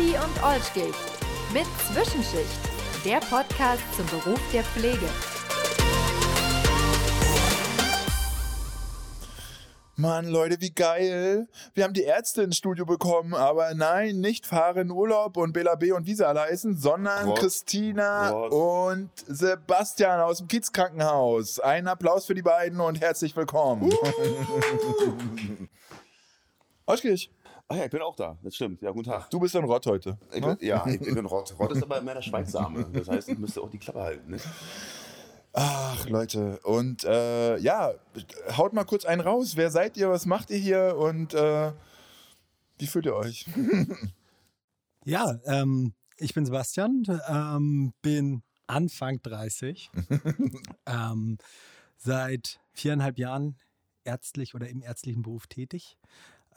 Mutti und Olschkig mit Zwischenschicht, der Podcast zum Beruf der Pflege. Mann, Leute, wie geil. Wir haben die Ärzte ins Studio bekommen, aber nein, nicht Fahren Urlaub und Bela B und alle heißen, sondern What? Christina What? und Sebastian aus dem Kiezkrankenhaus. Ein Applaus für die beiden und herzlich willkommen. Oschkirch, Ah ja, ich bin auch da. Das stimmt. Ja, guten Tag. du bist ein Rott heute. Ich ne? bin, ja, ich, ich bin Rott. Rott ist aber immer der Schweigsame. Das heißt, ich müsste auch die Klappe halten. Ne? Ach, Leute. Und äh, ja, haut mal kurz einen raus. Wer seid ihr? Was macht ihr hier? Und äh, wie fühlt ihr euch? Ja, ähm, ich bin Sebastian, ähm, bin Anfang 30, ähm, seit viereinhalb Jahren ärztlich oder im ärztlichen Beruf tätig.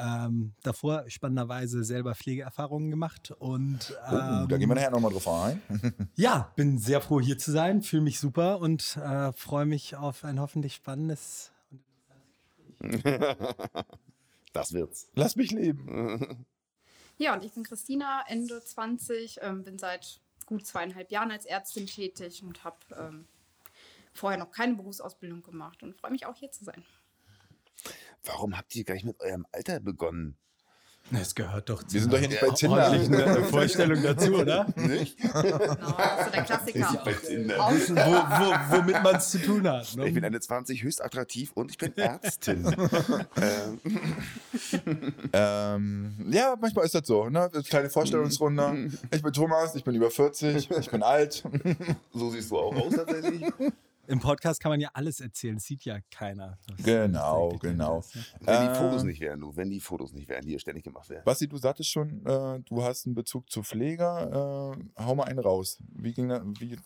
Ähm, davor spannenderweise selber Pflegeerfahrungen gemacht und Oh, da gehen wir ähm, nachher nochmal drauf ein. ja, bin sehr froh hier zu sein, fühle mich super und äh, freue mich auf ein hoffentlich spannendes Das wird's. Lass mich leben. Ja, und ich bin Christina, Ende 20, ähm, bin seit gut zweieinhalb Jahren als Ärztin tätig und habe ähm, vorher noch keine Berufsausbildung gemacht und freue mich auch hier zu sein. Warum habt ihr gleich mit eurem Alter begonnen? Es gehört doch zu Wir sind doch hier nicht bei Tinder. ordentlichen äh, Vorstellung dazu, oder? Nicht? Genau, das ist der Klassiker. bei Tinder. Wissen, wo, wo, womit man es zu tun hat. Ne? Ich bin Ende 20, höchst attraktiv und ich bin Ärztin. ähm, Ähm, ja, manchmal ist das so. Ne? Kleine Vorstellungsrunde. Ich bin Thomas, ich bin über 40, ich bin alt. so siehst du auch aus tatsächlich. Im Podcast kann man ja alles erzählen, das sieht ja keiner. Genau, ist genau. das, ne? Wenn die Fotos nicht wären, du, wenn die Fotos nicht wären, die hier ständig gemacht werden. Basti, du sagtest schon, äh, du hast einen Bezug zu Pfleger. Äh, hau mal einen raus. Wie ging das? Wie,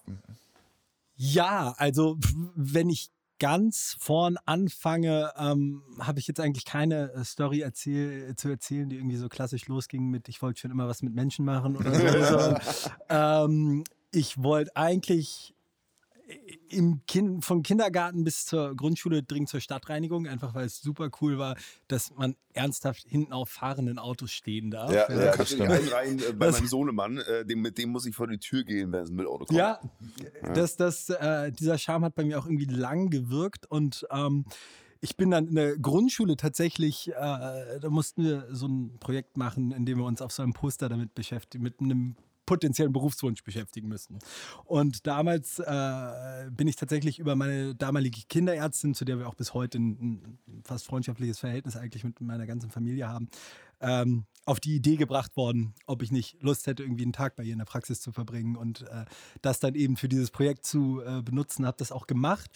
Ja, also wenn ich ganz vorn anfange, ähm, habe ich jetzt eigentlich keine äh, Story erzähl zu erzählen, die irgendwie so klassisch losging mit, ich wollte schon immer was mit Menschen machen oder so. ähm, ich wollte eigentlich im kind, vom Kindergarten bis zur Grundschule dringend zur Stadtreinigung, einfach weil es super cool war, dass man ernsthaft hinten auf fahrenden Autos stehen darf. Ja, Da ja, kannst du das dich einreihen äh, bei Das- meinem Sohnemann, äh, dem, mit dem muss ich vor die Tür gehen, wenn es ein Müllauto kommt. Ja, das, das, äh, dieser Charme hat bei mir auch irgendwie lang gewirkt und ähm, ich bin dann in der Grundschule tatsächlich, äh, da mussten wir so ein Projekt machen, in dem wir uns auf so einem Poster damit beschäftigen, mit einem potenziellen Berufswunsch beschäftigen müssen. Und damals äh, bin ich tatsächlich über meine damalige Kinderärztin, zu der wir auch bis heute ein, ein fast freundschaftliches Verhältnis eigentlich mit meiner ganzen Familie haben, ähm, auf die Idee gebracht worden, ob ich nicht Lust hätte, irgendwie einen Tag bei ihr in der Praxis zu verbringen und äh, das dann eben für dieses Projekt zu äh, benutzen, habe das auch gemacht.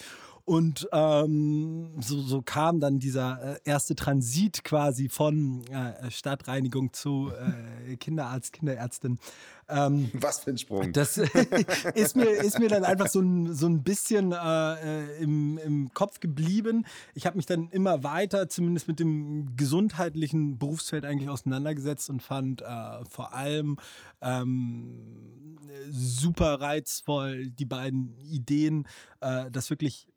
Und ähm, so, so kam dann dieser äh, erste Transit quasi von äh, Stadtreinigung zu äh, Kinderarzt, Kinderärztin. Ähm, Was für ein Sprung. das ist mir, ist mir dann einfach so ein, so ein bisschen äh, im, im Kopf geblieben. Ich habe mich dann immer weiter, zumindest mit dem gesundheitlichen Berufsfeld eigentlich auseinandergesetzt und fand äh, vor allem ähm, super reizvoll die beiden Ideen, äh, dass wirklich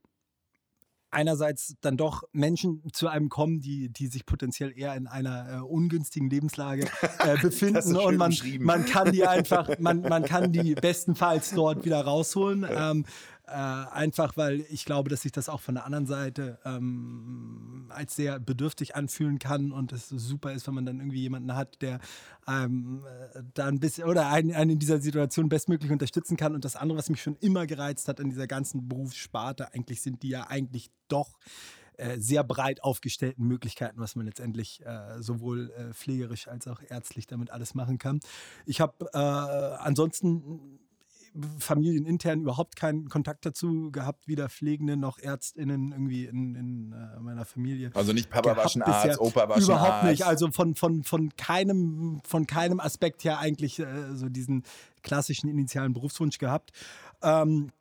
einerseits dann doch Menschen zu einem kommen, die, die sich potenziell eher in einer äh, ungünstigen Lebenslage äh, befinden und man, man kann die einfach, man, man kann die bestenfalls dort wieder rausholen. Ähm, äh, einfach weil ich glaube, dass sich das auch von der anderen Seite ähm, als sehr bedürftig anfühlen kann und es super ist, wenn man dann irgendwie jemanden hat, der ähm, äh, da ein bisschen oder einen, einen in dieser Situation bestmöglich unterstützen kann. Und das andere, was mich schon immer gereizt hat an dieser ganzen Berufssparte, eigentlich sind die ja eigentlich doch äh, sehr breit aufgestellten Möglichkeiten, was man letztendlich äh, sowohl äh, pflegerisch als auch ärztlich damit alles machen kann. Ich habe äh, ansonsten familienintern überhaupt keinen Kontakt dazu gehabt, weder Pflegende noch ÄrztInnen irgendwie in, in äh, meiner Familie. also nicht Papa waschen bisher. Arzt, Opa waschen Überhaupt Arzt. nicht. Also von, von, von, keinem, von keinem Aspekt her eigentlich äh, so diesen klassischen initialen Berufswunsch gehabt. Ähm,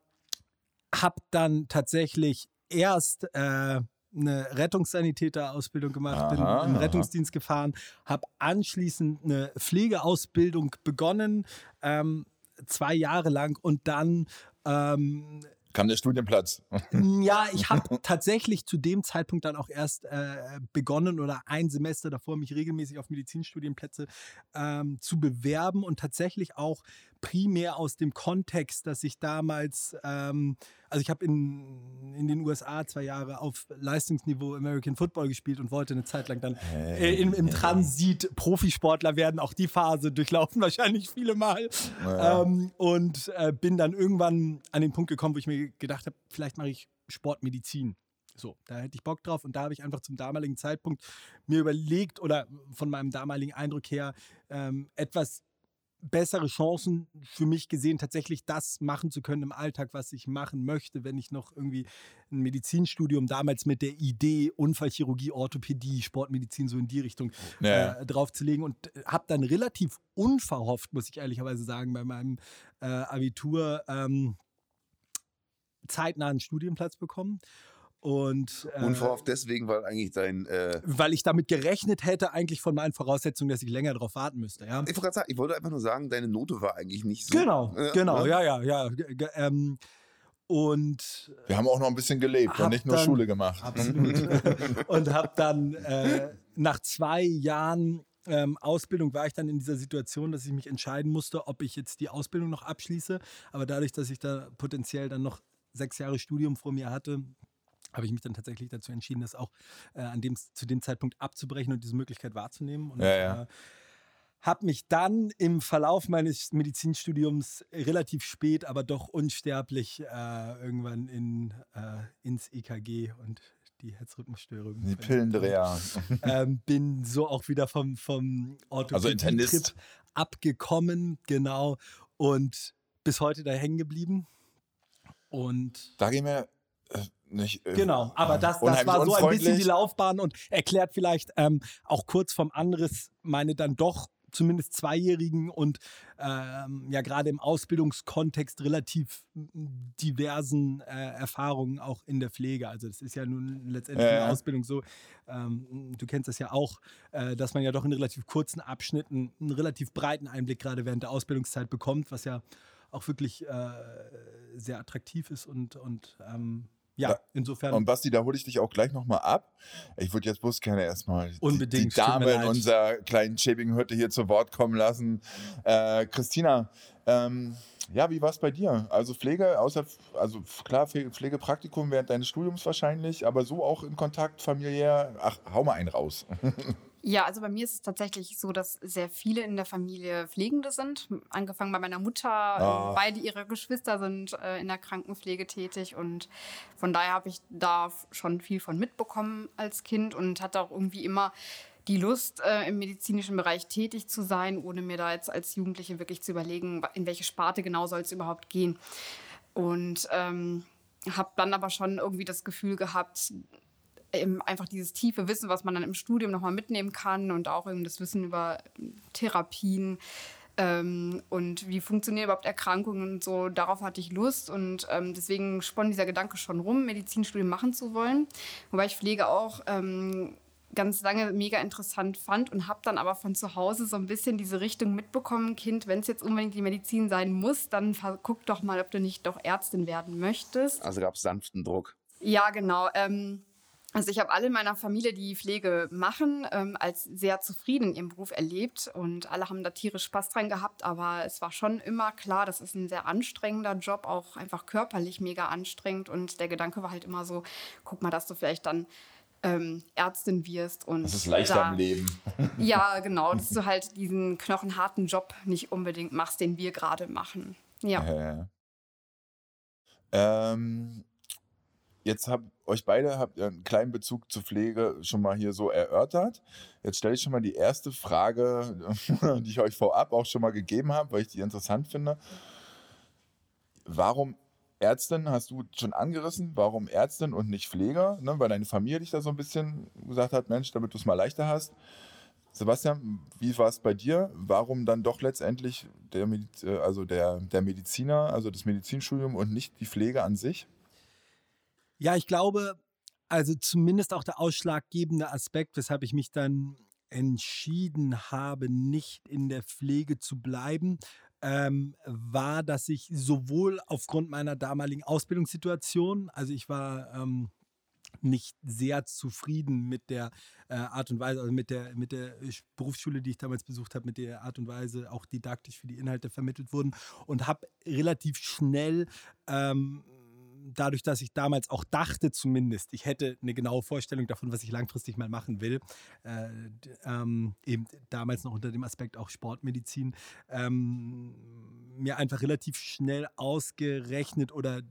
hab dann tatsächlich erst äh, eine Rettungssanitäter-Ausbildung gemacht, bin Aha, im aha. Rettungsdienst gefahren, habe anschließend eine Pflegeausbildung begonnen, ähm, zwei Jahre lang und dann ähm, kam der Studienplatz. Ja, ich habe tatsächlich zu dem Zeitpunkt dann auch erst äh, begonnen oder ein Semester davor mich regelmäßig auf Medizinstudienplätze ähm, zu bewerben und tatsächlich auch primär aus dem Kontext, dass ich damals, ähm, also ich habe in, in den USA zwei Jahre auf Leistungsniveau American Football gespielt und wollte eine Zeit lang dann äh, im, im Transit Profisportler werden. Auch die Phase durchlaufen wahrscheinlich viele Mal. Ja. Ähm, und äh, bin dann irgendwann an den Punkt gekommen, wo ich mir gedacht habe, vielleicht mache ich Sportmedizin. So, da hätte ich Bock drauf und da habe ich einfach zum damaligen Zeitpunkt mir überlegt oder von meinem damaligen Eindruck her ähm, etwas bessere Chancen für mich gesehen, tatsächlich das machen zu können im Alltag, was ich machen möchte, wenn ich noch irgendwie ein Medizinstudium damals mit der Idee Unfallchirurgie, Orthopädie, Sportmedizin so in die Richtung Ja. äh, draufzulegen und habe dann relativ unverhofft, muss ich ehrlicherweise sagen, bei meinem äh, Abitur ähm, zeitnah einen Studienplatz bekommen. Und, äh, Unverhofft deswegen, weil eigentlich dein. Äh, weil ich damit gerechnet hätte, eigentlich von meinen Voraussetzungen, dass ich länger darauf warten müsste. Ja? ich, sagen, ich wollte einfach nur sagen, deine Note war eigentlich nicht so. Genau, äh, genau, ne? ja, ja, ja. Ähm, und Wir haben auch noch ein bisschen gelebt und nicht nur dann- Schule gemacht. absolut. und habe dann äh, nach zwei Jahren ähm, Ausbildung war ich dann in dieser Situation, dass ich mich entscheiden musste, ob ich jetzt die Ausbildung noch abschließe. Aber dadurch, dass ich da potenziell dann noch sechs Jahre Studium vor mir hatte, habe ich mich dann tatsächlich dazu entschieden, das auch äh, an dem, zu dem Zeitpunkt abzubrechen und diese Möglichkeit wahrzunehmen. Und Ja, ja. Äh, habe mich dann im Verlauf meines Medizinstudiums relativ spät, aber doch unsterblich äh, irgendwann in, äh, ins EKG und die Herzrhythmusstörung. Die Pillendreher. ähm, bin so auch wieder vom, vom Also. Orthopädie-Trip abgekommen, genau, und bis heute da hängen geblieben. Und Da gehen wir nicht. äh, Genau, aber das, das war so ein bisschen die. Laufbahn und erklärt vielleicht ähm, auch kurz vom Anriss meine dann doch zumindest zweijährigen und ähm, ja gerade im Ausbildungskontext relativ diversen äh, Erfahrungen auch in der Pflege. Also das ist ja nun letztendlich Ja, in der Ausbildung so, ähm, du kennst das ja auch, äh, dass man ja doch in relativ kurzen Abschnitten einen relativ breiten Einblick gerade während der Ausbildungszeit bekommt, was ja auch wirklich äh, sehr attraktiv ist und, und ähm, ja, insofern. Und Basti, da hole ich dich auch gleich nochmal ab. Ich würde jetzt bloß gerne erstmal die, Unbedingt, die mir Dame in unserer kleinen schäbigen Hütte hier zu Wort kommen lassen. Äh, Christina, ähm, ja, wie war es bei dir? Also Pflege, außer, also klar, Pflege- Pflegepraktikum während deines Studiums wahrscheinlich, aber so auch in Kontakt familiär. Ach, hau mal einen raus. Ja, also bei mir ist es tatsächlich so, dass sehr viele in der Familie Pflegende sind. Angefangen bei meiner Mutter. Ah. äh, Beide ihre Geschwister sind äh, in der Krankenpflege tätig und von daher habe ich da schon viel von mitbekommen als Kind und hatte auch irgendwie immer die Lust, äh, im medizinischen Bereich tätig zu sein, ohne mir da jetzt als Jugendliche wirklich zu überlegen, in welche Sparte genau soll es überhaupt gehen. Und ähm, habe dann aber schon irgendwie das Gefühl gehabt, einfach dieses tiefe Wissen, was man dann im Studium nochmal mitnehmen kann und auch eben das Wissen über Therapien ähm, und wie funktionieren überhaupt Erkrankungen und so, darauf hatte ich Lust und ähm, deswegen spann dieser Gedanke schon rum, Medizinstudium machen zu wollen. Wobei ich Pflege auch ähm, ganz lange mega interessant fand und habe dann aber von zu Hause so ein bisschen diese Richtung mitbekommen, Kind, wenn es jetzt unbedingt die Medizin sein muss, dann guck doch mal, ob du nicht doch Ärztin werden möchtest. Also gab es sanften Druck. Ja, genau. Ähm, also ich habe alle in meiner Familie, die Pflege machen, ähm, als sehr zufrieden in ihrem Beruf erlebt und alle haben da tierisch Spaß dran gehabt, aber es war schon immer klar, das ist ein sehr anstrengender Job, auch einfach körperlich mega anstrengend und der Gedanke war halt immer so, guck mal, dass du vielleicht dann ähm, Ärztin wirst und Das ist leichter da, im Leben. Ja, genau, dass du halt diesen knochenharten Job nicht unbedingt machst, den wir gerade machen. Ja. Äh. Ähm, jetzt habt euch beide habt einen kleinen Bezug zur Pflege schon mal hier so erörtert. Jetzt stelle ich schon mal die erste Frage, die ich euch vorab auch schon mal gegeben habe, weil ich die interessant finde. Warum Ärztin hast du schon angerissen? Warum Ärztin und nicht Pfleger? Ne, weil deine Familie dich da so ein bisschen gesagt hat, Mensch, damit du es mal leichter hast. Sebastian, wie war es bei dir? Warum dann doch letztendlich der, Mediz äh, also der, der Mediziner, also das Medizinstudium und nicht die Pflege an sich? Ja, ich glaube, also zumindest auch der ausschlaggebende Aspekt, weshalb ich mich dann entschieden habe, nicht in der Pflege zu bleiben, ähm, war, dass ich sowohl aufgrund meiner damaligen Ausbildungssituation, also ich war ähm, nicht sehr zufrieden mit der äh, Art und Weise, also mit der, mit der Berufsschule, die ich damals besucht habe, mit der Art und Weise auch didaktisch für die Inhalte vermittelt wurden und habe relativ schnell ähm, dadurch, dass ich damals auch dachte zumindest, ich hätte eine genaue Vorstellung davon, was ich langfristig mal machen will, äh, ähm, eben damals noch unter dem Aspekt auch Sportmedizin, ähm, mir einfach relativ schnell ausgerechnet oder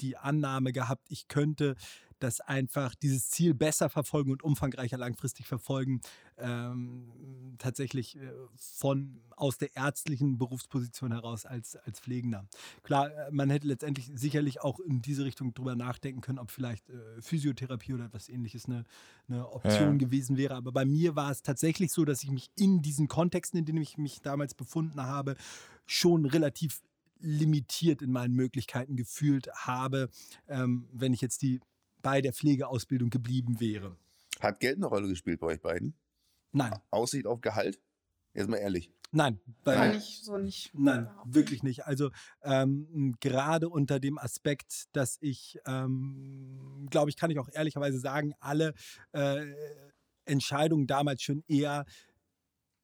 die Annahme gehabt, ich könnte das einfach dieses Ziel besser verfolgen und umfangreicher langfristig verfolgen, ähm, tatsächlich äh, von aus der ärztlichen Berufsposition heraus als, als Pflegender. Klar, äh, man hätte letztendlich sicherlich auch in diese Richtung drüber nachdenken können, ob vielleicht äh, Physiotherapie oder etwas ähnliches eine, eine Option ja. gewesen wäre. Aber bei mir war es tatsächlich so, dass ich mich in diesen Kontexten, in denen ich mich damals befunden habe, schon relativ limitiert in meinen Möglichkeiten gefühlt habe, ähm, wenn ich jetzt die bei der Pflegeausbildung geblieben wäre. Hat Geld eine Rolle gespielt bei euch beiden? Nein. Aussicht auf Gehalt? Jetzt mal ehrlich. Nein, weil, ich so nicht. Nein, wirklich nicht. Also ähm, gerade unter dem Aspekt, dass ich, ähm, glaube ich, kann ich auch ehrlicherweise sagen, alle äh, Entscheidungen damals schon eher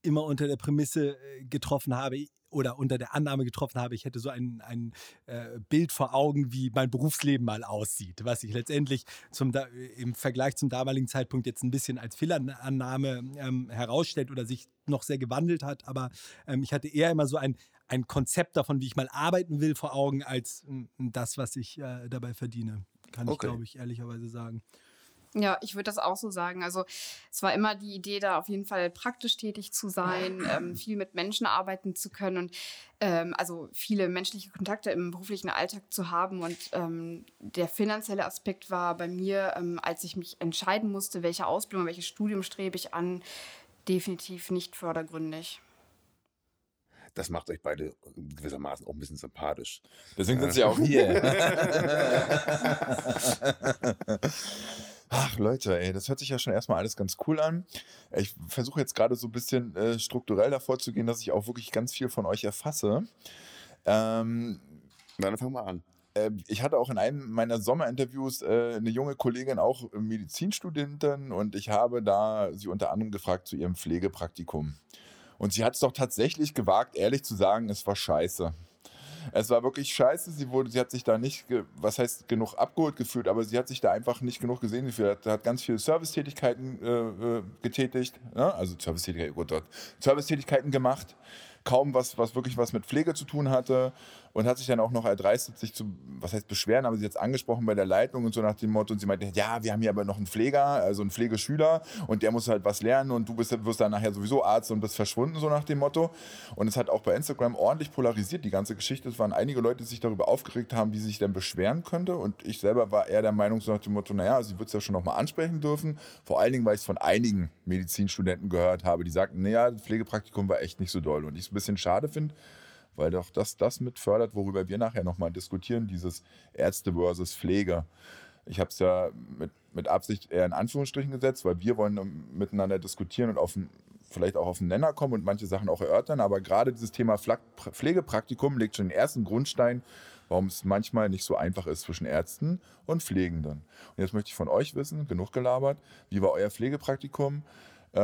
immer unter der Prämisse äh, getroffen habe, oder unter der Annahme getroffen habe, ich hätte so ein, ein äh, Bild vor Augen, wie mein Berufsleben mal aussieht, was sich letztendlich zum, im Vergleich zum damaligen Zeitpunkt jetzt ein bisschen als Fehlannahme ähm, herausstellt oder sich noch sehr gewandelt hat. Aber ähm, ich hatte eher immer so ein, ein Konzept davon, wie ich mal arbeiten will, vor Augen, als äh, das, was ich äh, dabei verdiene. Kann okay. ich, glaube ich, ehrlicherweise sagen. Ja, ich würde das auch so sagen. Also es war immer die Idee, da auf jeden Fall praktisch tätig zu sein, ähm, viel mit Menschen arbeiten zu können und ähm, also viele menschliche Kontakte im beruflichen Alltag zu haben. Und ähm, der finanzielle Aspekt war bei mir, ähm, als ich mich entscheiden musste, welche Ausbildung, welches Studium strebe ich an, definitiv nicht fördergründig das macht euch beide gewissermaßen auch ein bisschen sympathisch. Deswegen sind sie auch hier. Ach Leute, ey, das hört sich ja schon erstmal alles ganz cool an. Ich versuche jetzt gerade so ein bisschen äh, strukturell davor zu gehen, dass ich auch wirklich ganz viel von euch erfasse. Ähm, Dann fangen wir an. Äh, ich hatte auch in einem meiner Sommerinterviews äh, eine junge Kollegin, auch Medizinstudentin, und ich habe da sie unter anderem gefragt zu ihrem Pflegepraktikum. Und sie hat es doch tatsächlich gewagt, ehrlich zu sagen, es war scheiße. Es war wirklich scheiße. Sie, wurde, sie hat sich da nicht, was heißt, genug abgeholt gefühlt, aber sie hat sich da einfach nicht genug gesehen gefühlt. Sie hat ganz viele Servicetätigkeiten äh, äh getätigt, ne? also Servicetätigkeiten, oh Servicetätigkeiten gemacht kaum was, was wirklich was mit Pflege zu tun hatte und hat sich dann auch noch erdreistet, sich zu, was heißt beschweren, aber sie jetzt angesprochen bei der Leitung und so nach dem Motto und sie meinte, ja, wir haben hier aber noch einen Pfleger, also einen Pflegeschüler und der muss halt was lernen und du bist, wirst dann nachher sowieso Arzt und bist verschwunden, so nach dem Motto. Und es hat auch bei Instagram ordentlich polarisiert, die ganze Geschichte. Es waren einige Leute, die sich darüber aufgeregt haben, wie sie sich denn beschweren könnte und ich selber war eher der Meinung, so nach dem Motto, naja, sie wird es ja schon nochmal ansprechen dürfen, vor allen Dingen, weil ich es von einigen Medizinstudenten gehört habe, die sagten, naja, das Pflegepraktikum war echt nicht so doll und ich bisschen schade finde, weil doch das das mit fördert, worüber wir nachher nochmal diskutieren, dieses Ärzte versus Pflege. Ich habe es ja mit, mit Absicht eher in Anführungsstrichen gesetzt, weil wir wollen miteinander diskutieren und auf vielleicht auch auf den Nenner kommen und manche Sachen auch erörtern. Aber gerade dieses Thema Pflegepraktikum legt schon den ersten Grundstein, warum es manchmal nicht so einfach ist zwischen Ärzten und Pflegenden. Und jetzt möchte ich von euch wissen, genug gelabert, wie war euer Pflegepraktikum? Äh,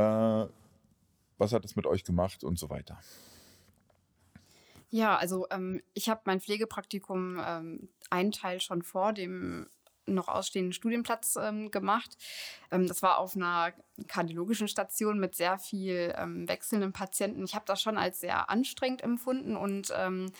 was hat es mit euch gemacht und so weiter? Ja, also ähm, ich habe mein Pflegepraktikum ähm, einen Teil schon vor dem noch ausstehenden Studienplatz ähm, gemacht. Ähm, das war auf einer kardiologischen Station mit sehr viel ähm, wechselnden Patienten. Ich habe das schon als sehr anstrengend empfunden und ähm,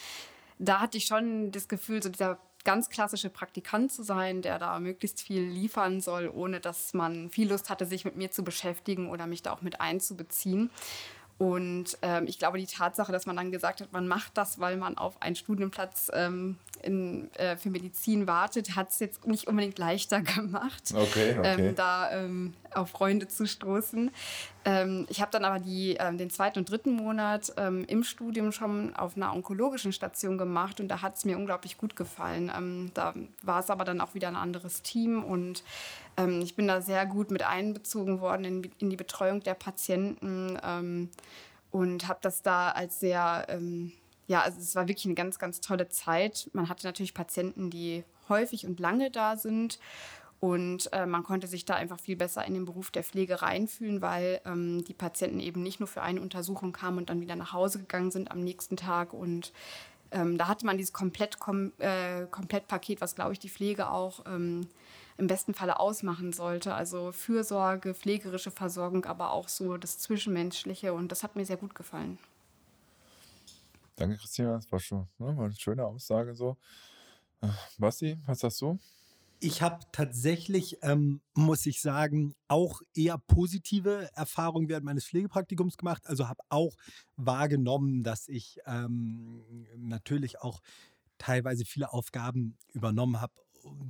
da hatte ich schon das Gefühl, so dieser ganz klassische Praktikant zu sein, der da möglichst viel liefern soll, ohne dass man viel Lust hatte, sich mit mir zu beschäftigen oder mich da auch mit einzubeziehen. Und ähm, ich glaube, die Tatsache, dass man dann gesagt hat, man macht das, weil man auf einen Studienplatz ähm, in, äh, für Medizin wartet, hat es jetzt nicht unbedingt leichter gemacht, okay, okay. Ähm, da ähm, auf Freunde zu stoßen. Ähm, ich habe dann aber die, ähm, den zweiten und dritten Monat im Studium schon auf einer onkologischen Station gemacht und da hat es mir unglaublich gut gefallen. da war es aber dann auch wieder ein anderes Team und ähm, ich bin da sehr gut mit einbezogen worden in, in die Betreuung der Patienten ähm, und habe das da als sehr, ähm, ja, also es war wirklich eine ganz, ganz tolle Zeit. Man hatte natürlich Patienten, die häufig und lange da sind. Und äh, man konnte sich da einfach viel besser in den Beruf der Pflege reinfühlen, weil ähm, die Patienten eben nicht nur für eine Untersuchung kamen und dann wieder nach Hause gegangen sind am nächsten Tag. Und ähm, da hatte man dieses Komplett, kom äh, Komplettpaket, was, glaube ich, die Pflege auch ähm, im besten Falle ausmachen sollte. Also Fürsorge, pflegerische Versorgung, aber auch so das Zwischenmenschliche. Und das hat mir sehr gut gefallen. Danke, Christina. Das war schon ne, war eine schöne Aussage so. Äh, Basti, was sagst du? Ich habe tatsächlich, ähm, muss ich sagen, auch eher positive Erfahrungen während meines Pflegepraktikums gemacht. Also habe auch wahrgenommen, dass ich ähm, natürlich auch teilweise viele Aufgaben übernommen habe,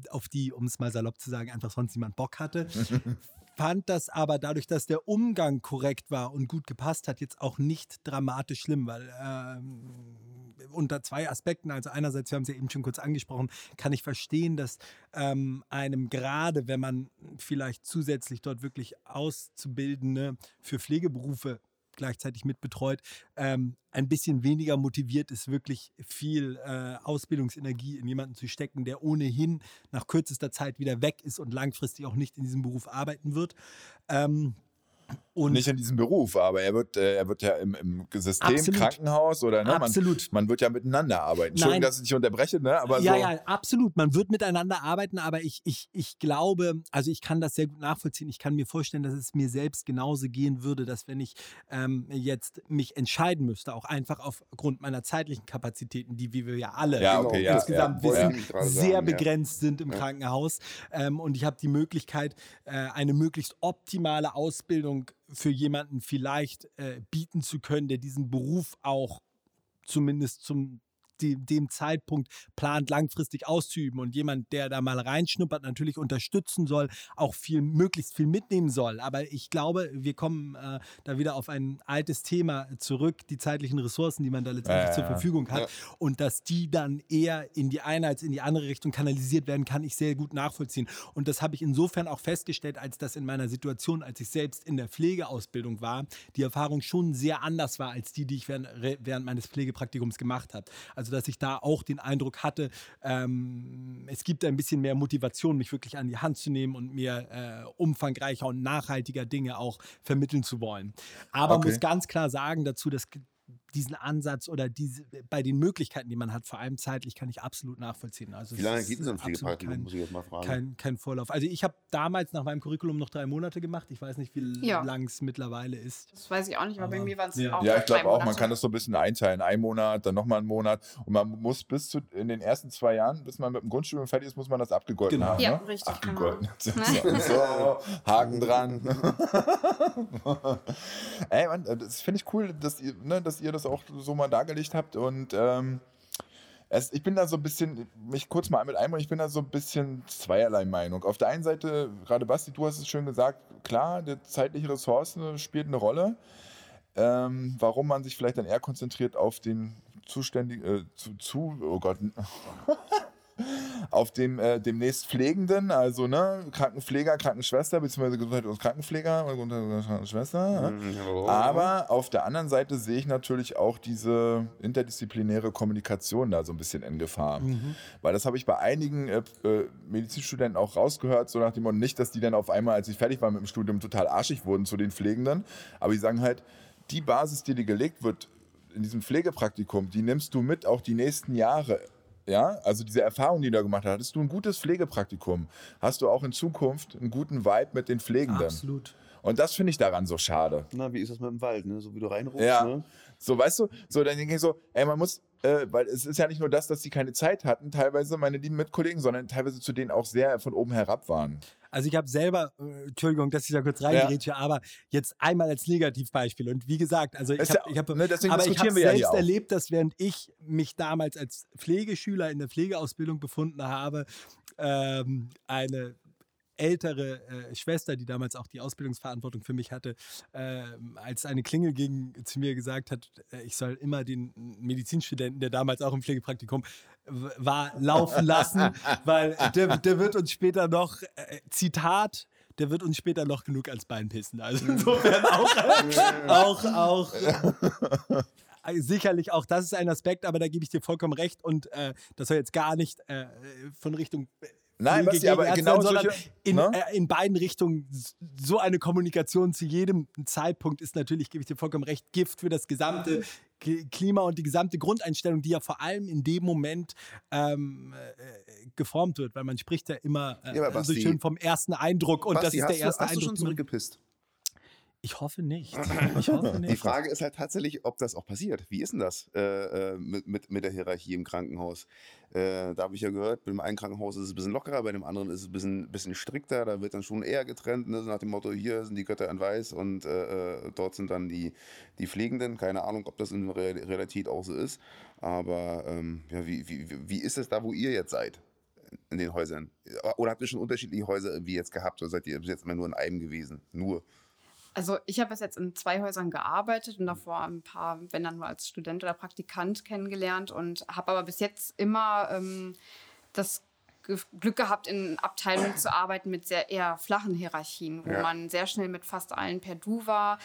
auf die, um es mal salopp zu sagen, einfach sonst niemand Bock hatte. Fand das aber dadurch, dass der Umgang korrekt war und gut gepasst hat, jetzt auch nicht dramatisch schlimm, weil ähm, unter zwei Aspekten. Also einerseits, wir haben es ja eben schon kurz angesprochen, kann ich verstehen, dass ähm, einem gerade, wenn man vielleicht zusätzlich dort wirklich Auszubildende für Pflegeberufe gleichzeitig mitbetreut, ähm, ein bisschen weniger motiviert ist, wirklich viel äh, Ausbildungsenergie in jemanden zu stecken, der ohnehin nach kürzester Zeit wieder weg ist und langfristig auch nicht in diesem Beruf arbeiten wird. Ähm, und nicht in diesem Beruf, aber er wird, äh, er wird ja im, im System absolut. Krankenhaus oder ne, absolut. Man, man wird ja miteinander arbeiten. Entschuldigung, Nein. dass ich dich unterbreche, ne? Aber ja, so. ja, absolut. Man wird miteinander arbeiten, aber ich, ich, ich glaube, also ich kann das sehr gut nachvollziehen. Ich kann mir vorstellen, dass es mir selbst genauso gehen würde, dass wenn ich ähm, jetzt mich entscheiden müsste, auch einfach aufgrund meiner zeitlichen Kapazitäten, die wie wir ja alle ja, okay, ja, insgesamt ja, wissen, sehr sagen, begrenzt sind im Krankenhaus. Ähm, und ich habe die Möglichkeit, äh, eine möglichst optimale Ausbildung für jemanden vielleicht äh, bieten zu können, der diesen Beruf auch zumindest zum dem, dem Zeitpunkt plant, langfristig auszuüben und jemand, der da mal reinschnuppert, natürlich unterstützen soll, auch viel, möglichst viel mitnehmen soll. Aber ich glaube, wir kommen äh, da wieder auf ein altes Thema zurück, die zeitlichen Ressourcen, die man da letztendlich äh, zur Verfügung hat. Ja. Und dass die dann eher in die eine als in die andere Richtung kanalisiert werden, kann ich sehr gut nachvollziehen. Und das habe ich insofern auch festgestellt, als das in meiner Situation, als ich selbst in der Pflegeausbildung war, die Erfahrung schon sehr anders war als die, die ich während, während meines Pflegepraktikums gemacht habe. Also dass ich da auch den Eindruck hatte, ähm, es gibt ein bisschen mehr Motivation, mich wirklich an die Hand zu nehmen und mir äh, umfangreicher und nachhaltiger Dinge auch vermitteln zu wollen. Aber okay. muss ganz klar sagen dazu, dass diesen Ansatz oder diese, bei den Möglichkeiten, die man hat, vor allem zeitlich, kann ich absolut nachvollziehen. Also Wie lange geht denn so ein Pflegepraktikum, muss ich jetzt mal fragen? Kein, kein Vorlauf. Also ich habe damals nach meinem Curriculum noch drei Monate gemacht. Ich weiß nicht, wie ja. lang es mittlerweile ist. Das weiß ich auch nicht, aber, aber bei mir waren es ja. auch Ja, ich glaube auch, man kann das so ein bisschen einteilen. Ein Monat, dann nochmal einen Monat. Und man muss bis zu in den ersten zwei Jahren, bis man mit dem Grundstudium fertig ist, muss man das abgegolten genau. haben. Ja, ne? richtig. Abgegolten. Genau. so, Haken dran. Ey, man, das finde ich cool, dass ihr, ne, dass ihr das auch so mal dargelegt habt und ähm, es, ich bin da so ein bisschen, mich kurz mal mit einbringen, ich bin da so ein bisschen zweierlei Meinung. Auf der einen Seite, gerade Basti, du hast es schön gesagt, klar, die zeitliche Ressourcen spielt eine Rolle. Ähm, warum man sich vielleicht dann eher konzentriert auf den zuständigen, äh, zu, zu, oh Gott, auf dem äh, demnächst Pflegenden, also ne, Krankenpfleger, Krankenschwester, beziehungsweise Gesundheit und Krankenpfleger und Krankenschwester. Mhm, oh. Aber auf der anderen Seite sehe ich natürlich auch diese interdisziplinäre Kommunikation da so ein bisschen in Gefahr. Mhm. Weil das habe ich bei einigen äh, äh, Medizinstudenten auch rausgehört, so nach dem Motto, nicht, dass die dann auf einmal, als sie fertig waren mit dem Studium, total arschig wurden zu den Pflegenden, aber die sagen halt, die Basis, die dir gelegt wird in diesem Pflegepraktikum, die nimmst du mit auch die nächsten Jahre ja, also diese Erfahrung, die du da gemacht hast, hattest du ein gutes Pflegepraktikum, hast du auch in Zukunft einen guten Vibe mit den Pflegenden. Absolut. Und das finde ich daran so schade. Na, wie ist das mit dem Wald, ne? So wie du reinrufst, ja. ne? So, weißt du, so dann denke ich so, ey, man muss, äh, weil es ist ja nicht nur das, dass sie keine Zeit hatten, teilweise meine lieben Mitkollegen, sondern teilweise zu denen auch sehr von oben herab waren. Also ich habe selber, äh, Entschuldigung, dass ich da kurz reingerätsche, ja. aber jetzt einmal als Negativbeispiel. Und wie gesagt, also ich habe ja, hab, ne, aber ich selbst ja erlebt, dass während ich mich damals als Pflegeschüler in der Pflegeausbildung befunden habe, ähm, eine ältere äh, Schwester, die damals auch die Ausbildungsverantwortung für mich hatte, äh, als eine Klingel gegen, zu mir gesagt hat, äh, ich soll immer den Medizinstudenten, der damals auch im Pflegepraktikum war, laufen lassen, weil der, der wird uns später noch, äh, Zitat, der wird uns später noch genug als Bein pissen. Also insofern auch, auch, auch äh, sicherlich auch das ist ein Aspekt, aber da gebe ich dir vollkommen recht und äh, das soll jetzt gar nicht äh, von Richtung äh, Nein, Basti, aber genau sondern solche- in, ne? äh, in beiden Richtungen so eine Kommunikation zu jedem Zeitpunkt ist natürlich, gebe ich dir vollkommen recht, Gift für das gesamte Klima und die gesamte Grundeinstellung, die ja vor allem in dem Moment ähm, äh, geformt wird, weil man spricht ja immer äh, Ja, aber so Basti- schön vom ersten Eindruck und Basti, das ist hast der du, erste hast du Eindruck. schon den man- zurückgepisst? Ich hoffe nicht. Ich hoffe nicht. Die Frage ist halt tatsächlich, ob das auch passiert. Wie ist denn das äh, äh, mit, mit, mit der Hierarchie im Krankenhaus? Äh, da habe ich ja gehört, bei dem einen Krankenhaus ist es ein bisschen lockerer, bei dem anderen ist es ein bisschen, bisschen strikter. Da wird dann schon eher getrennt, ne? nach dem Motto, hier sind die Götter in Weiß und äh, äh, dort sind dann die, die Pflegenden. Keine Ahnung, ob das in der Real- Realität auch so ist. Aber ähm, ja, wie, wie, wie- wie ist es da, wo ihr jetzt seid? In den Häusern? Oder habt ihr schon unterschiedliche Häuser irgendwie jetzt gehabt? Oder seid ihr bis jetzt immer nur in einem gewesen? Nur. Also ich habe bis jetzt in zwei Häusern gearbeitet und davor ein paar, wenn dann nur als Student oder Praktikant kennengelernt und habe aber bis jetzt immer ähm, das Glück gehabt, in Abteilungen zu arbeiten mit sehr eher flachen Hierarchien, wo Ja. man sehr schnell mit fast allen per Du war.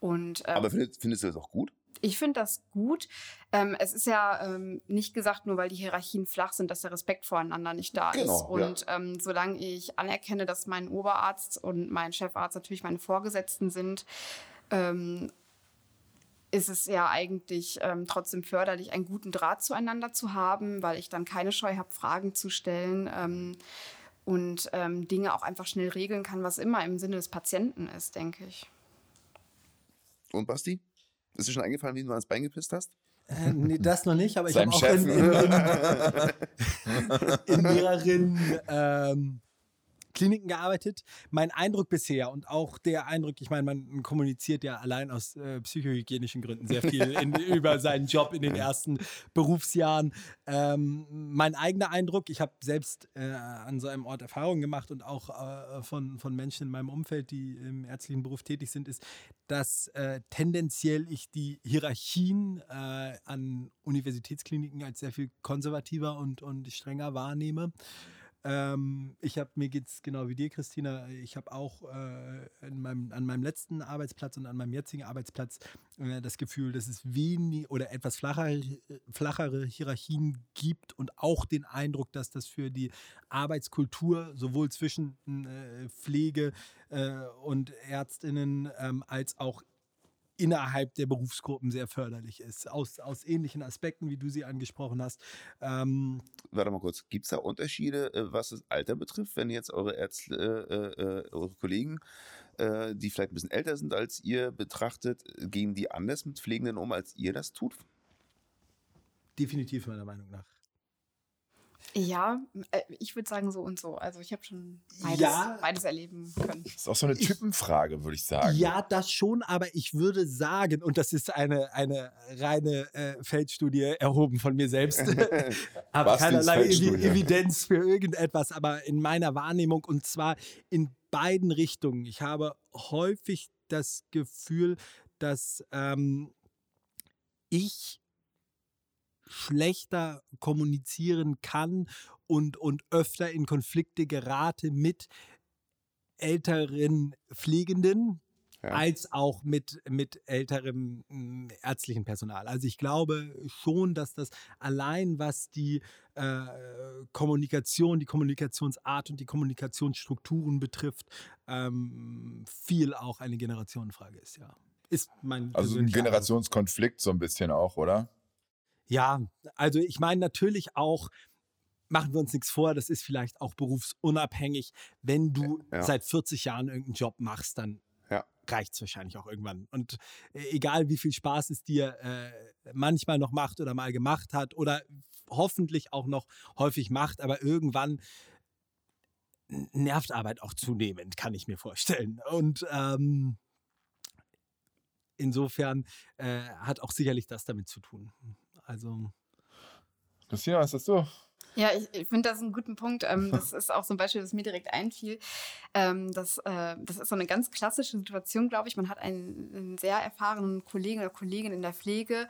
Und ähm, Aber findest, findest du das auch gut? Ich finde das gut. Ähm, es ist ja ähm, nicht gesagt, nur weil die Hierarchien flach sind, dass der Respekt voreinander nicht da ist. Genau, ja. Und ähm, solange ich anerkenne, dass mein Oberarzt und mein Chefarzt natürlich meine Vorgesetzten sind, ähm, ist es ja eigentlich ähm, trotzdem förderlich, einen guten Draht zueinander zu haben, weil ich dann keine Scheu habe, Fragen zu stellen ähm, und ähm, Dinge auch einfach schnell regeln kann, was immer im Sinne des Patienten ist, denke ich. Und Basti? Ist dir schon eingefallen, wie du ans Bein gepisst hast? Äh, nee, das noch nicht, aber ich habe auch in, in, in, in mehreren ähm, Kliniken gearbeitet. Mein Eindruck bisher und auch der Eindruck, ich meine, man kommuniziert ja allein aus äh, psychohygienischen Gründen sehr viel in, über seinen Job in den ersten Berufsjahren. Ähm, mein eigener Eindruck, ich habe selbst äh, an so einem Ort Erfahrungen gemacht und auch äh, von, von Menschen in meinem Umfeld, die im ärztlichen Beruf tätig sind, ist, dass äh, tendenziell ich die Hierarchien äh, an Universitätskliniken als sehr viel konservativer und, und strenger wahrnehme. Ähm, ich habe, mir geht es genau wie dir, Christina, ich habe auch äh, in meinem, an meinem letzten Arbeitsplatz und an meinem jetzigen Arbeitsplatz äh, das Gefühl, dass es wenig oder etwas flachere, flachere Hierarchien gibt und auch den Eindruck, dass das für die Arbeitskultur sowohl zwischen äh, Pflege äh, und Ärztinnen ähm, als auch innerhalb der Berufsgruppen sehr förderlich ist. Aus, aus ähnlichen Aspekten, wie du sie angesprochen hast. Ähm, Warte mal kurz, gibt es da Unterschiede, äh, was das Alter betrifft, wenn jetzt eure Ärzte, äh, äh, eure Kollegen, äh, die vielleicht ein bisschen älter sind als ihr, betrachtet, gehen die anders mit Pflegenden um, als ihr das tut? definitiv meiner Meinung nach. Ja, äh, ich würde sagen so und so. Also ich habe schon beides, Ja. beides erleben können. Das ist auch so eine Typenfrage, würde ich sagen. Ja, das schon, aber ich würde sagen, und das ist eine, eine reine äh, Feldstudie erhoben von mir selbst, habe keinerlei. Evidenz für irgendetwas, aber in meiner Wahrnehmung und zwar in beiden Richtungen. Ich habe häufig das Gefühl, dass ähm, ich schlechter kommunizieren kann und, und öfter in Konflikte gerate mit älteren Pflegenden, Ja. als auch mit, mit älterem mm, ärztlichen Personal. Also ich glaube schon, dass das allein was die äh, Kommunikation, die Kommunikationsart und die Kommunikationsstrukturen betrifft, ähm, viel auch eine Generationenfrage ist, ja. Ist mein Also ein. Generationskonflikt so ein bisschen auch, oder? Ja, also ich meine natürlich auch, machen wir uns nichts vor, das ist vielleicht auch berufsunabhängig. Wenn du Ja. seit 40 Jahren irgendeinen Job machst, dann Ja. reicht es wahrscheinlich auch irgendwann. Und äh, egal wie viel Spaß es dir äh, manchmal noch macht oder mal gemacht hat oder hoffentlich auch noch häufig macht, aber irgendwann nervt Arbeit auch zunehmend, kann ich mir vorstellen. Und ähm, insofern äh, hat auch sicherlich das damit zu tun. Also Christina, was hast du? Ja, ich, ich finde das einen guten Punkt. Ähm, das ist auch so ein Beispiel, das mir direkt einfiel. Ähm, das, äh, das ist so eine ganz klassische Situation, glaube ich. Man hat einen, einen sehr erfahrenen Kollegen oder Kollegin in der Pflege,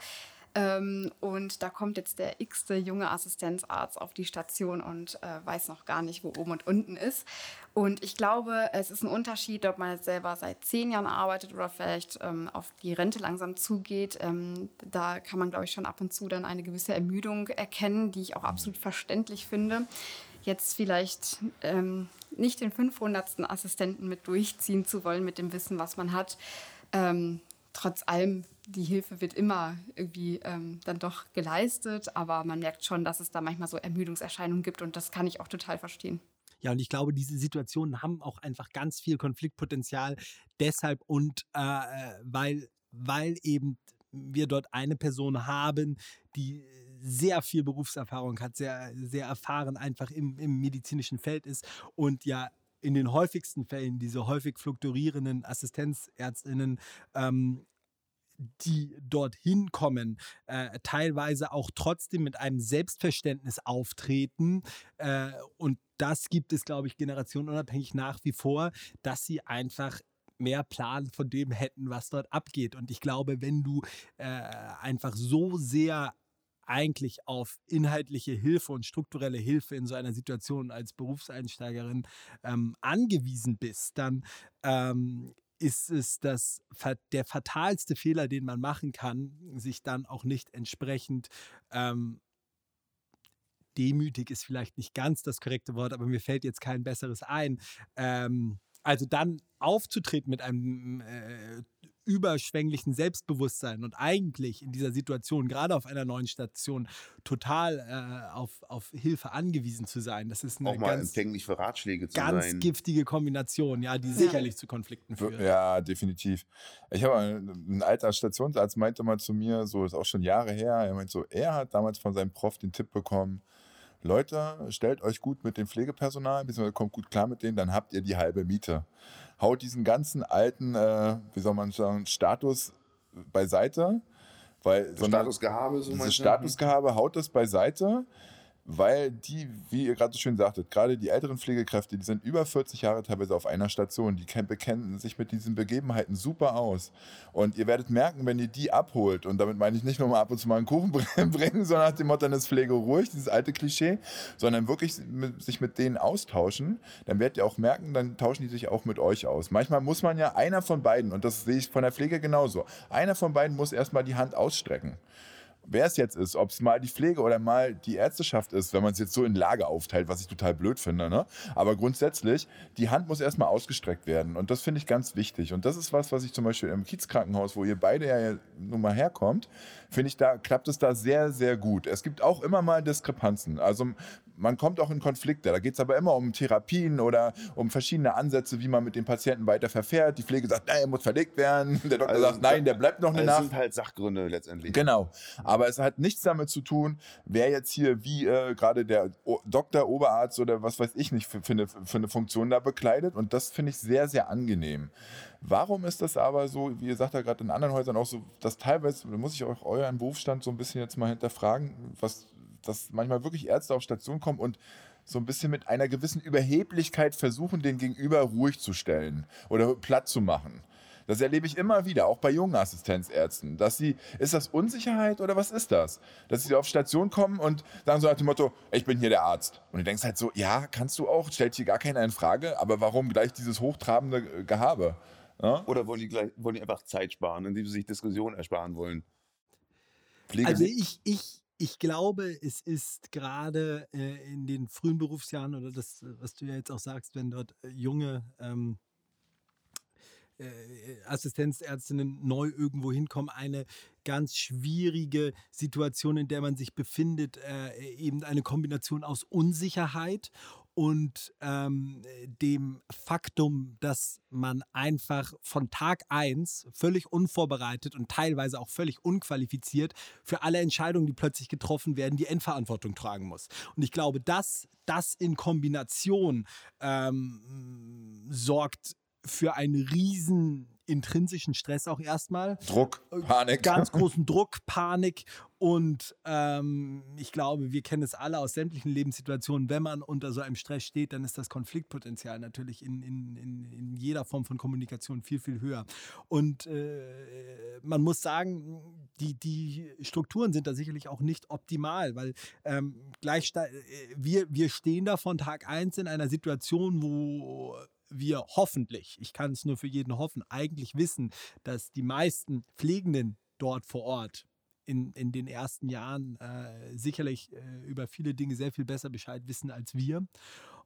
Ähm, und da kommt jetzt der x-te junge Assistenzarzt auf die Station und äh, weiß noch gar nicht, wo oben und unten ist. Und ich glaube, es ist ein Unterschied, ob man selber seit zehn Jahren arbeitet oder vielleicht ähm, auf die Rente langsam zugeht. Ähm, da kann man, glaube ich, schon ab und zu dann eine gewisse Ermüdung erkennen, die ich auch absolut verständlich finde. Jetzt vielleicht ähm, nicht den 500. Assistenten mit durchziehen zu wollen mit dem Wissen, was man hat. Ähm, trotz allem, die Hilfe wird immer irgendwie ähm, dann doch geleistet, aber man merkt schon, dass es da manchmal so Ermüdungserscheinungen gibt und das kann ich auch total verstehen. Ja, und ich glaube, diese Situationen haben auch einfach ganz viel Konfliktpotenzial. Deshalb und äh, weil, weil eben wir dort eine Person haben, die sehr viel Berufserfahrung hat, sehr, sehr erfahren einfach im, im medizinischen Feld ist und ja in den häufigsten Fällen diese häufig fluktuierenden Assistenzärztinnen ähm, die dorthin kommen, äh, teilweise auch trotzdem mit einem Selbstverständnis auftreten. Äh, und das gibt es, glaube ich, generationenunabhängig nach wie vor, dass sie einfach mehr Plan von dem hätten, was dort abgeht. Und ich glaube, wenn du äh, einfach so sehr eigentlich auf inhaltliche Hilfe und strukturelle Hilfe in so einer Situation als Berufseinsteigerin ähm, angewiesen bist, dann ähm, ist es das, der fatalste Fehler, den man machen kann, sich dann auch nicht entsprechend ähm, demütig ist vielleicht nicht ganz das korrekte Wort, aber mir fällt jetzt kein besseres ein. Ähm, also dann aufzutreten mit einem äh, überschwänglichen Selbstbewusstsein und eigentlich in dieser Situation, gerade auf einer neuen Station, total äh, auf, auf Hilfe angewiesen zu sein. Das ist eine auch mal ganz, empfänglich für Ratschläge zu ganz sein. giftige Kombination, ja, die sicherlich zu Konflikten führt. Ja, definitiv. Ich habe ein alter Stationsarzt meinte mal zu mir, so ist auch schon Jahre her, er meint so, er hat damals von seinem Prof den Tipp bekommen, Leute, stellt euch gut mit dem Pflegepersonal, beziehungsweise kommt gut klar mit denen, dann habt ihr die halbe Miete. Haut diesen ganzen alten, äh, wie soll man sagen, Status beiseite. Weil so Statusgehabe, so? Statusgehabe haut das beiseite, weil die, wie ihr gerade so schön sagtet, gerade die älteren Pflegekräfte, die sind über 40 Jahre teilweise auf einer Station, die ken- bekennen sich mit diesen Begebenheiten super aus. Und ihr werdet merken, wenn ihr die abholt, und damit meine ich nicht nur mal ab und zu mal einen Kuchen bringen, sondern nach dem Motto, dann ist Pflege ruhig, dieses alte Klischee, sondern wirklich sich mit denen austauschen, dann werdet ihr auch merken, dann tauschen die sich auch mit euch aus. Manchmal muss man ja einer von beiden, und das sehe ich von der Pflege genauso, einer von beiden muss erstmal die Hand ausstrecken wer es jetzt ist, ob es mal die Pflege oder mal die Ärzteschaft ist, wenn man es jetzt so in Lage aufteilt, was ich total blöd finde. Ne? Aber grundsätzlich, die Hand muss erstmal ausgestreckt werden. Und das finde ich ganz wichtig. Und das ist was, was ich zum Beispiel im Kiezkrankenhaus, wo ihr beide ja nun mal herkommt, finde ich, da klappt es da sehr, sehr gut. Es gibt auch immer mal Diskrepanzen. Also man kommt auch in Konflikte. Da geht es aber immer um Therapien oder um verschiedene Ansätze, wie man mit dem Patienten weiter verfährt. Die Pflege sagt, nein, er muss verlegt werden. Der Doktor Also, sagt, nein, der bleibt noch eine Das Nacht. sind halt Sachgründe letztendlich. Genau. Aber es hat nichts damit zu tun, wer jetzt hier wie äh, gerade der o Doktor, Oberarzt oder was weiß ich nicht für, für, eine, für eine Funktion da bekleidet. Und das finde ich sehr, sehr angenehm. Warum ist das aber so, wie ihr sagt ja gerade in anderen Häusern auch so, dass teilweise, da muss ich auch euren Berufsstand so ein bisschen jetzt mal hinterfragen, was, dass manchmal wirklich Ärzte auf Station kommen und so ein bisschen mit einer gewissen Überheblichkeit versuchen, den Gegenüber ruhig zu stellen oder platt zu machen. Das erlebe ich immer wieder, auch bei jungen Assistenzärzten. Dass sie, ist das Unsicherheit oder was ist das? Dass sie auf Station kommen und sagen so nach dem Motto, ich bin hier der Arzt. Und du denkst halt so, ja, kannst du auch, stellt hier gar keiner in Frage, aber warum gleich dieses hochtrabende äh, Gehabe? Ja? Oder wollen die, gleich, wollen die einfach Zeit sparen, indem sie sich Diskussionen ersparen wollen? Pflege Also ich, ich, ich glaube, es ist gerade äh, in den frühen Berufsjahren oder das, was du ja jetzt auch sagst, wenn dort äh, junge ähm, äh, Assistenzärztinnen neu irgendwo hinkommen, eine ganz schwierige Situation, in der man sich befindet, äh, eben eine Kombination aus Unsicherheit und ähm, dem Faktum, dass man einfach von Tag eins völlig unvorbereitet und teilweise auch völlig unqualifiziert für alle Entscheidungen, die plötzlich getroffen werden, die Endverantwortung tragen muss. Und ich glaube, das, das in Kombination ähm, sorgt für einen riesen intrinsischen Stress auch erstmal. Druck, Panik. Ganz großen Druck, Panik und ähm, ich glaube, wir kennen es alle aus sämtlichen Lebenssituationen. Wenn man unter so einem Stress steht, dann ist das Konfliktpotenzial natürlich in, in, in, in jeder Form von Kommunikation viel, viel höher. Und äh, man muss sagen, die, die Strukturen sind da sicherlich auch nicht optimal, weil ähm, gleich äh, wir, wir stehen da von Tag 1 in einer Situation, wo wir hoffentlich, ich kann es nur für jeden hoffen, eigentlich wissen, dass die meisten Pflegenden dort vor Ort in, in den ersten Jahren äh, sicherlich äh, über viele Dinge sehr viel besser Bescheid wissen als wir.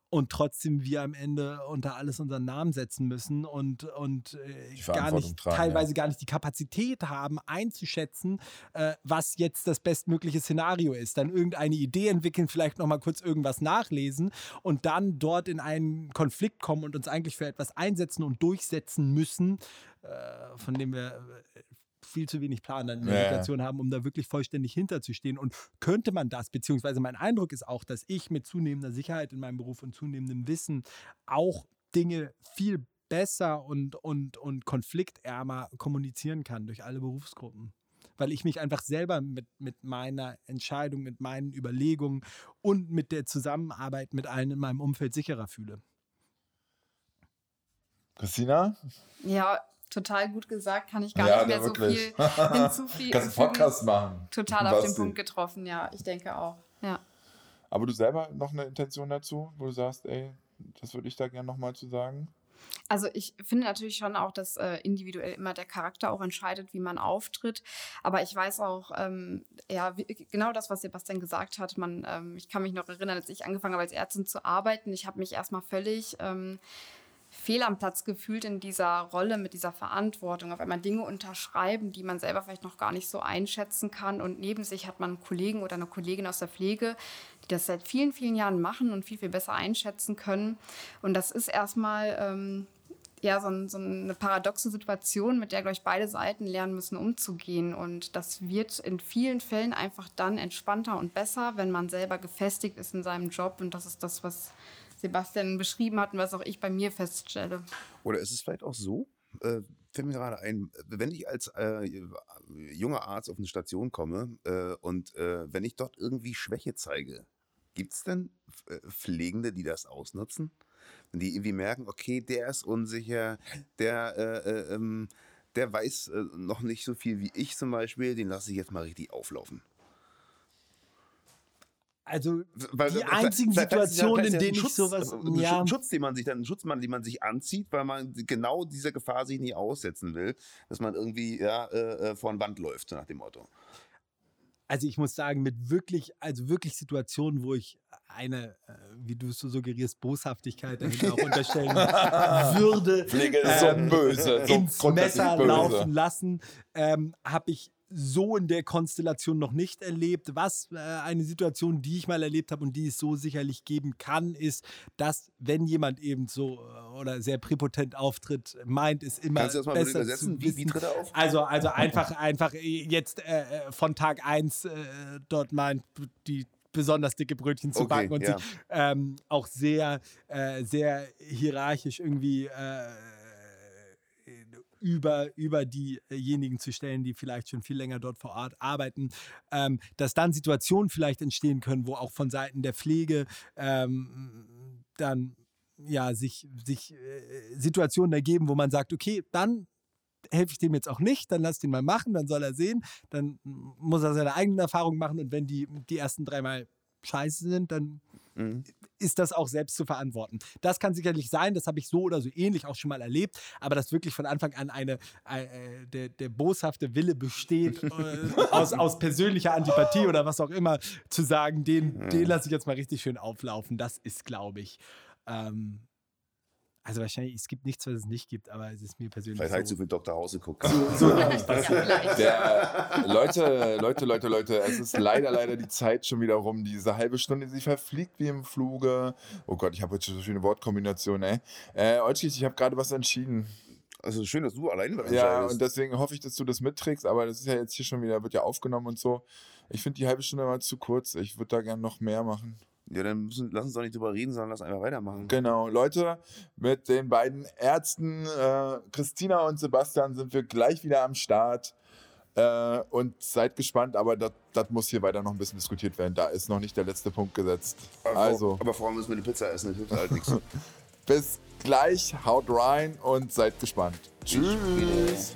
Und trotzdem wir am Ende unter alles unseren Namen setzen müssen und, und äh, gar nicht, tragen, teilweise ja. gar nicht die Kapazität haben, einzuschätzen, äh, was jetzt das bestmögliche Szenario ist. Dann irgendeine Idee entwickeln, vielleicht nochmal kurz irgendwas nachlesen und dann dort in einen Konflikt kommen und uns eigentlich für etwas einsetzen und durchsetzen müssen, äh, von dem wir äh, viel zu wenig Plan in der ja, Situation haben, um da wirklich vollständig hinterzustehen. Und könnte man das, beziehungsweise mein Eindruck ist auch, dass ich mit zunehmender Sicherheit in meinem Beruf und zunehmendem Wissen auch Dinge viel besser und, und, und konfliktärmer kommunizieren kann durch alle Berufsgruppen weil ich mich einfach selber mit, mit meiner Entscheidung, mit meinen Überlegungen und mit der Zusammenarbeit mit allen in meinem Umfeld sicherer fühle. Christina? Ja, total gut gesagt, kann ich gar ja, nicht mehr so viel hinzufügen. Kannst einen Podcast machen. Total auf den Punkt getroffen, ja, ich denke auch. Ja. Aber du selber noch eine Intention dazu, wo du sagst, ey, das würde ich da gerne nochmal zu sagen? Also ich finde natürlich schon auch, dass äh, individuell immer der Charakter auch entscheidet, wie man auftritt. Aber ich weiß auch, ähm, ja, wie, genau das, was Sebastian gesagt hat. Man, ähm, ich kann mich noch erinnern, als ich angefangen habe, als Ärztin zu arbeiten. Ich habe mich erstmal völlig ähm, fehl am Platz gefühlt in dieser Rolle mit dieser Verantwortung. Auf einmal Dinge unterschreiben, die man selber vielleicht noch gar nicht so einschätzen kann. Und neben sich hat man einen Kollegen oder eine Kollegin aus der Pflege, die das seit vielen, vielen Jahren machen und viel, viel besser einschätzen können. Und das ist erstmal ähm, ja, so, so, eine paradoxe Situation, mit der, glaube ich, beide Seiten lernen müssen, umzugehen. Und das wird in vielen Fällen einfach dann entspannter und besser, wenn man selber gefestigt ist in seinem Job. Und das ist das, was Sebastian beschrieben hat und was auch ich bei mir feststelle. Oder ist es vielleicht auch so, äh, fällt mir gerade ein, wenn ich als äh, junger Arzt auf eine Station komme äh, und äh, wenn ich dort irgendwie Schwäche zeige, gibt es denn äh, Pflegende, die das ausnutzen? Die irgendwie merken, okay, der ist unsicher, der, äh, ähm, der weiß noch nicht so viel wie ich zum Beispiel, den lasse ich jetzt mal richtig auflaufen. Also weil, die einzigen Situationen, in denen Schutz, ich sowas, äh, ja. Schutz, den man sich dann, ein Schutzmann, den man sich anzieht, weil man genau dieser Gefahr sich nie aussetzen will, dass man irgendwie ja äh, äh vor eine Wand läuft, nach dem Motto. Also ich muss sagen, mit wirklich, also wirklich Situationen, wo ich eine, äh, wie du es so suggerierst, Boshaftigkeit dahinter auch unterstellen würde. Pflege ist ähm, so böse, so ins Messer böse. laufen lassen, ähm, habe ich so in der Konstellation noch nicht erlebt. Was äh, eine Situation, die ich mal erlebt habe und die es so sicherlich geben kann, ist, dass wenn jemand eben so äh, oder sehr präpotent auftritt, meint es immer Kannst du das mal besser übersetzen? Wie, wie tritt er auf? Also, also einfach, einfach jetzt äh, äh von Tag 1 äh, dort meint die besonders dicke Brötchen zu okay, backen und ja. sie ähm, auch sehr, äh, sehr hierarchisch irgendwie über, über diejenigen zu stellen, die vielleicht schon viel länger dort vor Ort arbeiten, ähm, dass dann Situationen vielleicht entstehen können, wo auch von Seiten der Pflege ähm, dann ja sich, sich äh, Situationen ergeben, wo man sagt, okay, dann helfe ich dem jetzt auch nicht, dann lass den mal machen, dann soll er sehen, dann muss er seine eigenen Erfahrungen machen und wenn die die ersten dreimal scheiße sind, dann mhm. ist das auch selbst zu verantworten. Das kann sicherlich sein, das habe ich so oder so ähnlich auch schon mal erlebt, aber dass wirklich von Anfang an eine, äh, der, der boshafte Wille besteht, äh, aus, aus persönlicher Antipathie oder was auch immer, zu sagen, den, mhm. den lasse ich jetzt mal richtig schön auflaufen, das ist, glaube ich, ähm, also wahrscheinlich, es gibt nichts, was es nicht gibt, aber es ist mir persönlich. Vielleicht so, halt so viel Dr. Hause guckt. So, so Der, Leute, Leute, Leute, Leute, es ist leider, leider die Zeit schon wieder rum. Diese halbe Stunde, sie verfliegt wie im Fluge. Oh Gott, ich habe heute so schöne Wortkombination, ey. Äh, Olschis, ich habe gerade was entschieden. Also schön, dass du alleine was Ja, und deswegen hoffe ich, dass du das mitträgst, aber das ist ja jetzt hier schon wieder, wird ja aufgenommen und so. Ich finde die halbe Stunde mal zu kurz. Ich würde da gerne noch mehr machen. Ja, dann müssen, lass uns doch nicht drüber reden, sondern lass einfach weitermachen. Genau, Leute, mit den beiden Ärzten, äh, Christina und Sebastian, sind wir gleich wieder am Start. Äh, und seid gespannt, aber das muss hier weiter noch ein bisschen diskutiert werden. Da ist noch nicht der letzte Punkt gesetzt. Aber Also, Vor, aber vorher müssen wir die Pizza essen, das hilft halt nichts. bis gleich, haut rein und seid gespannt. Tschüss.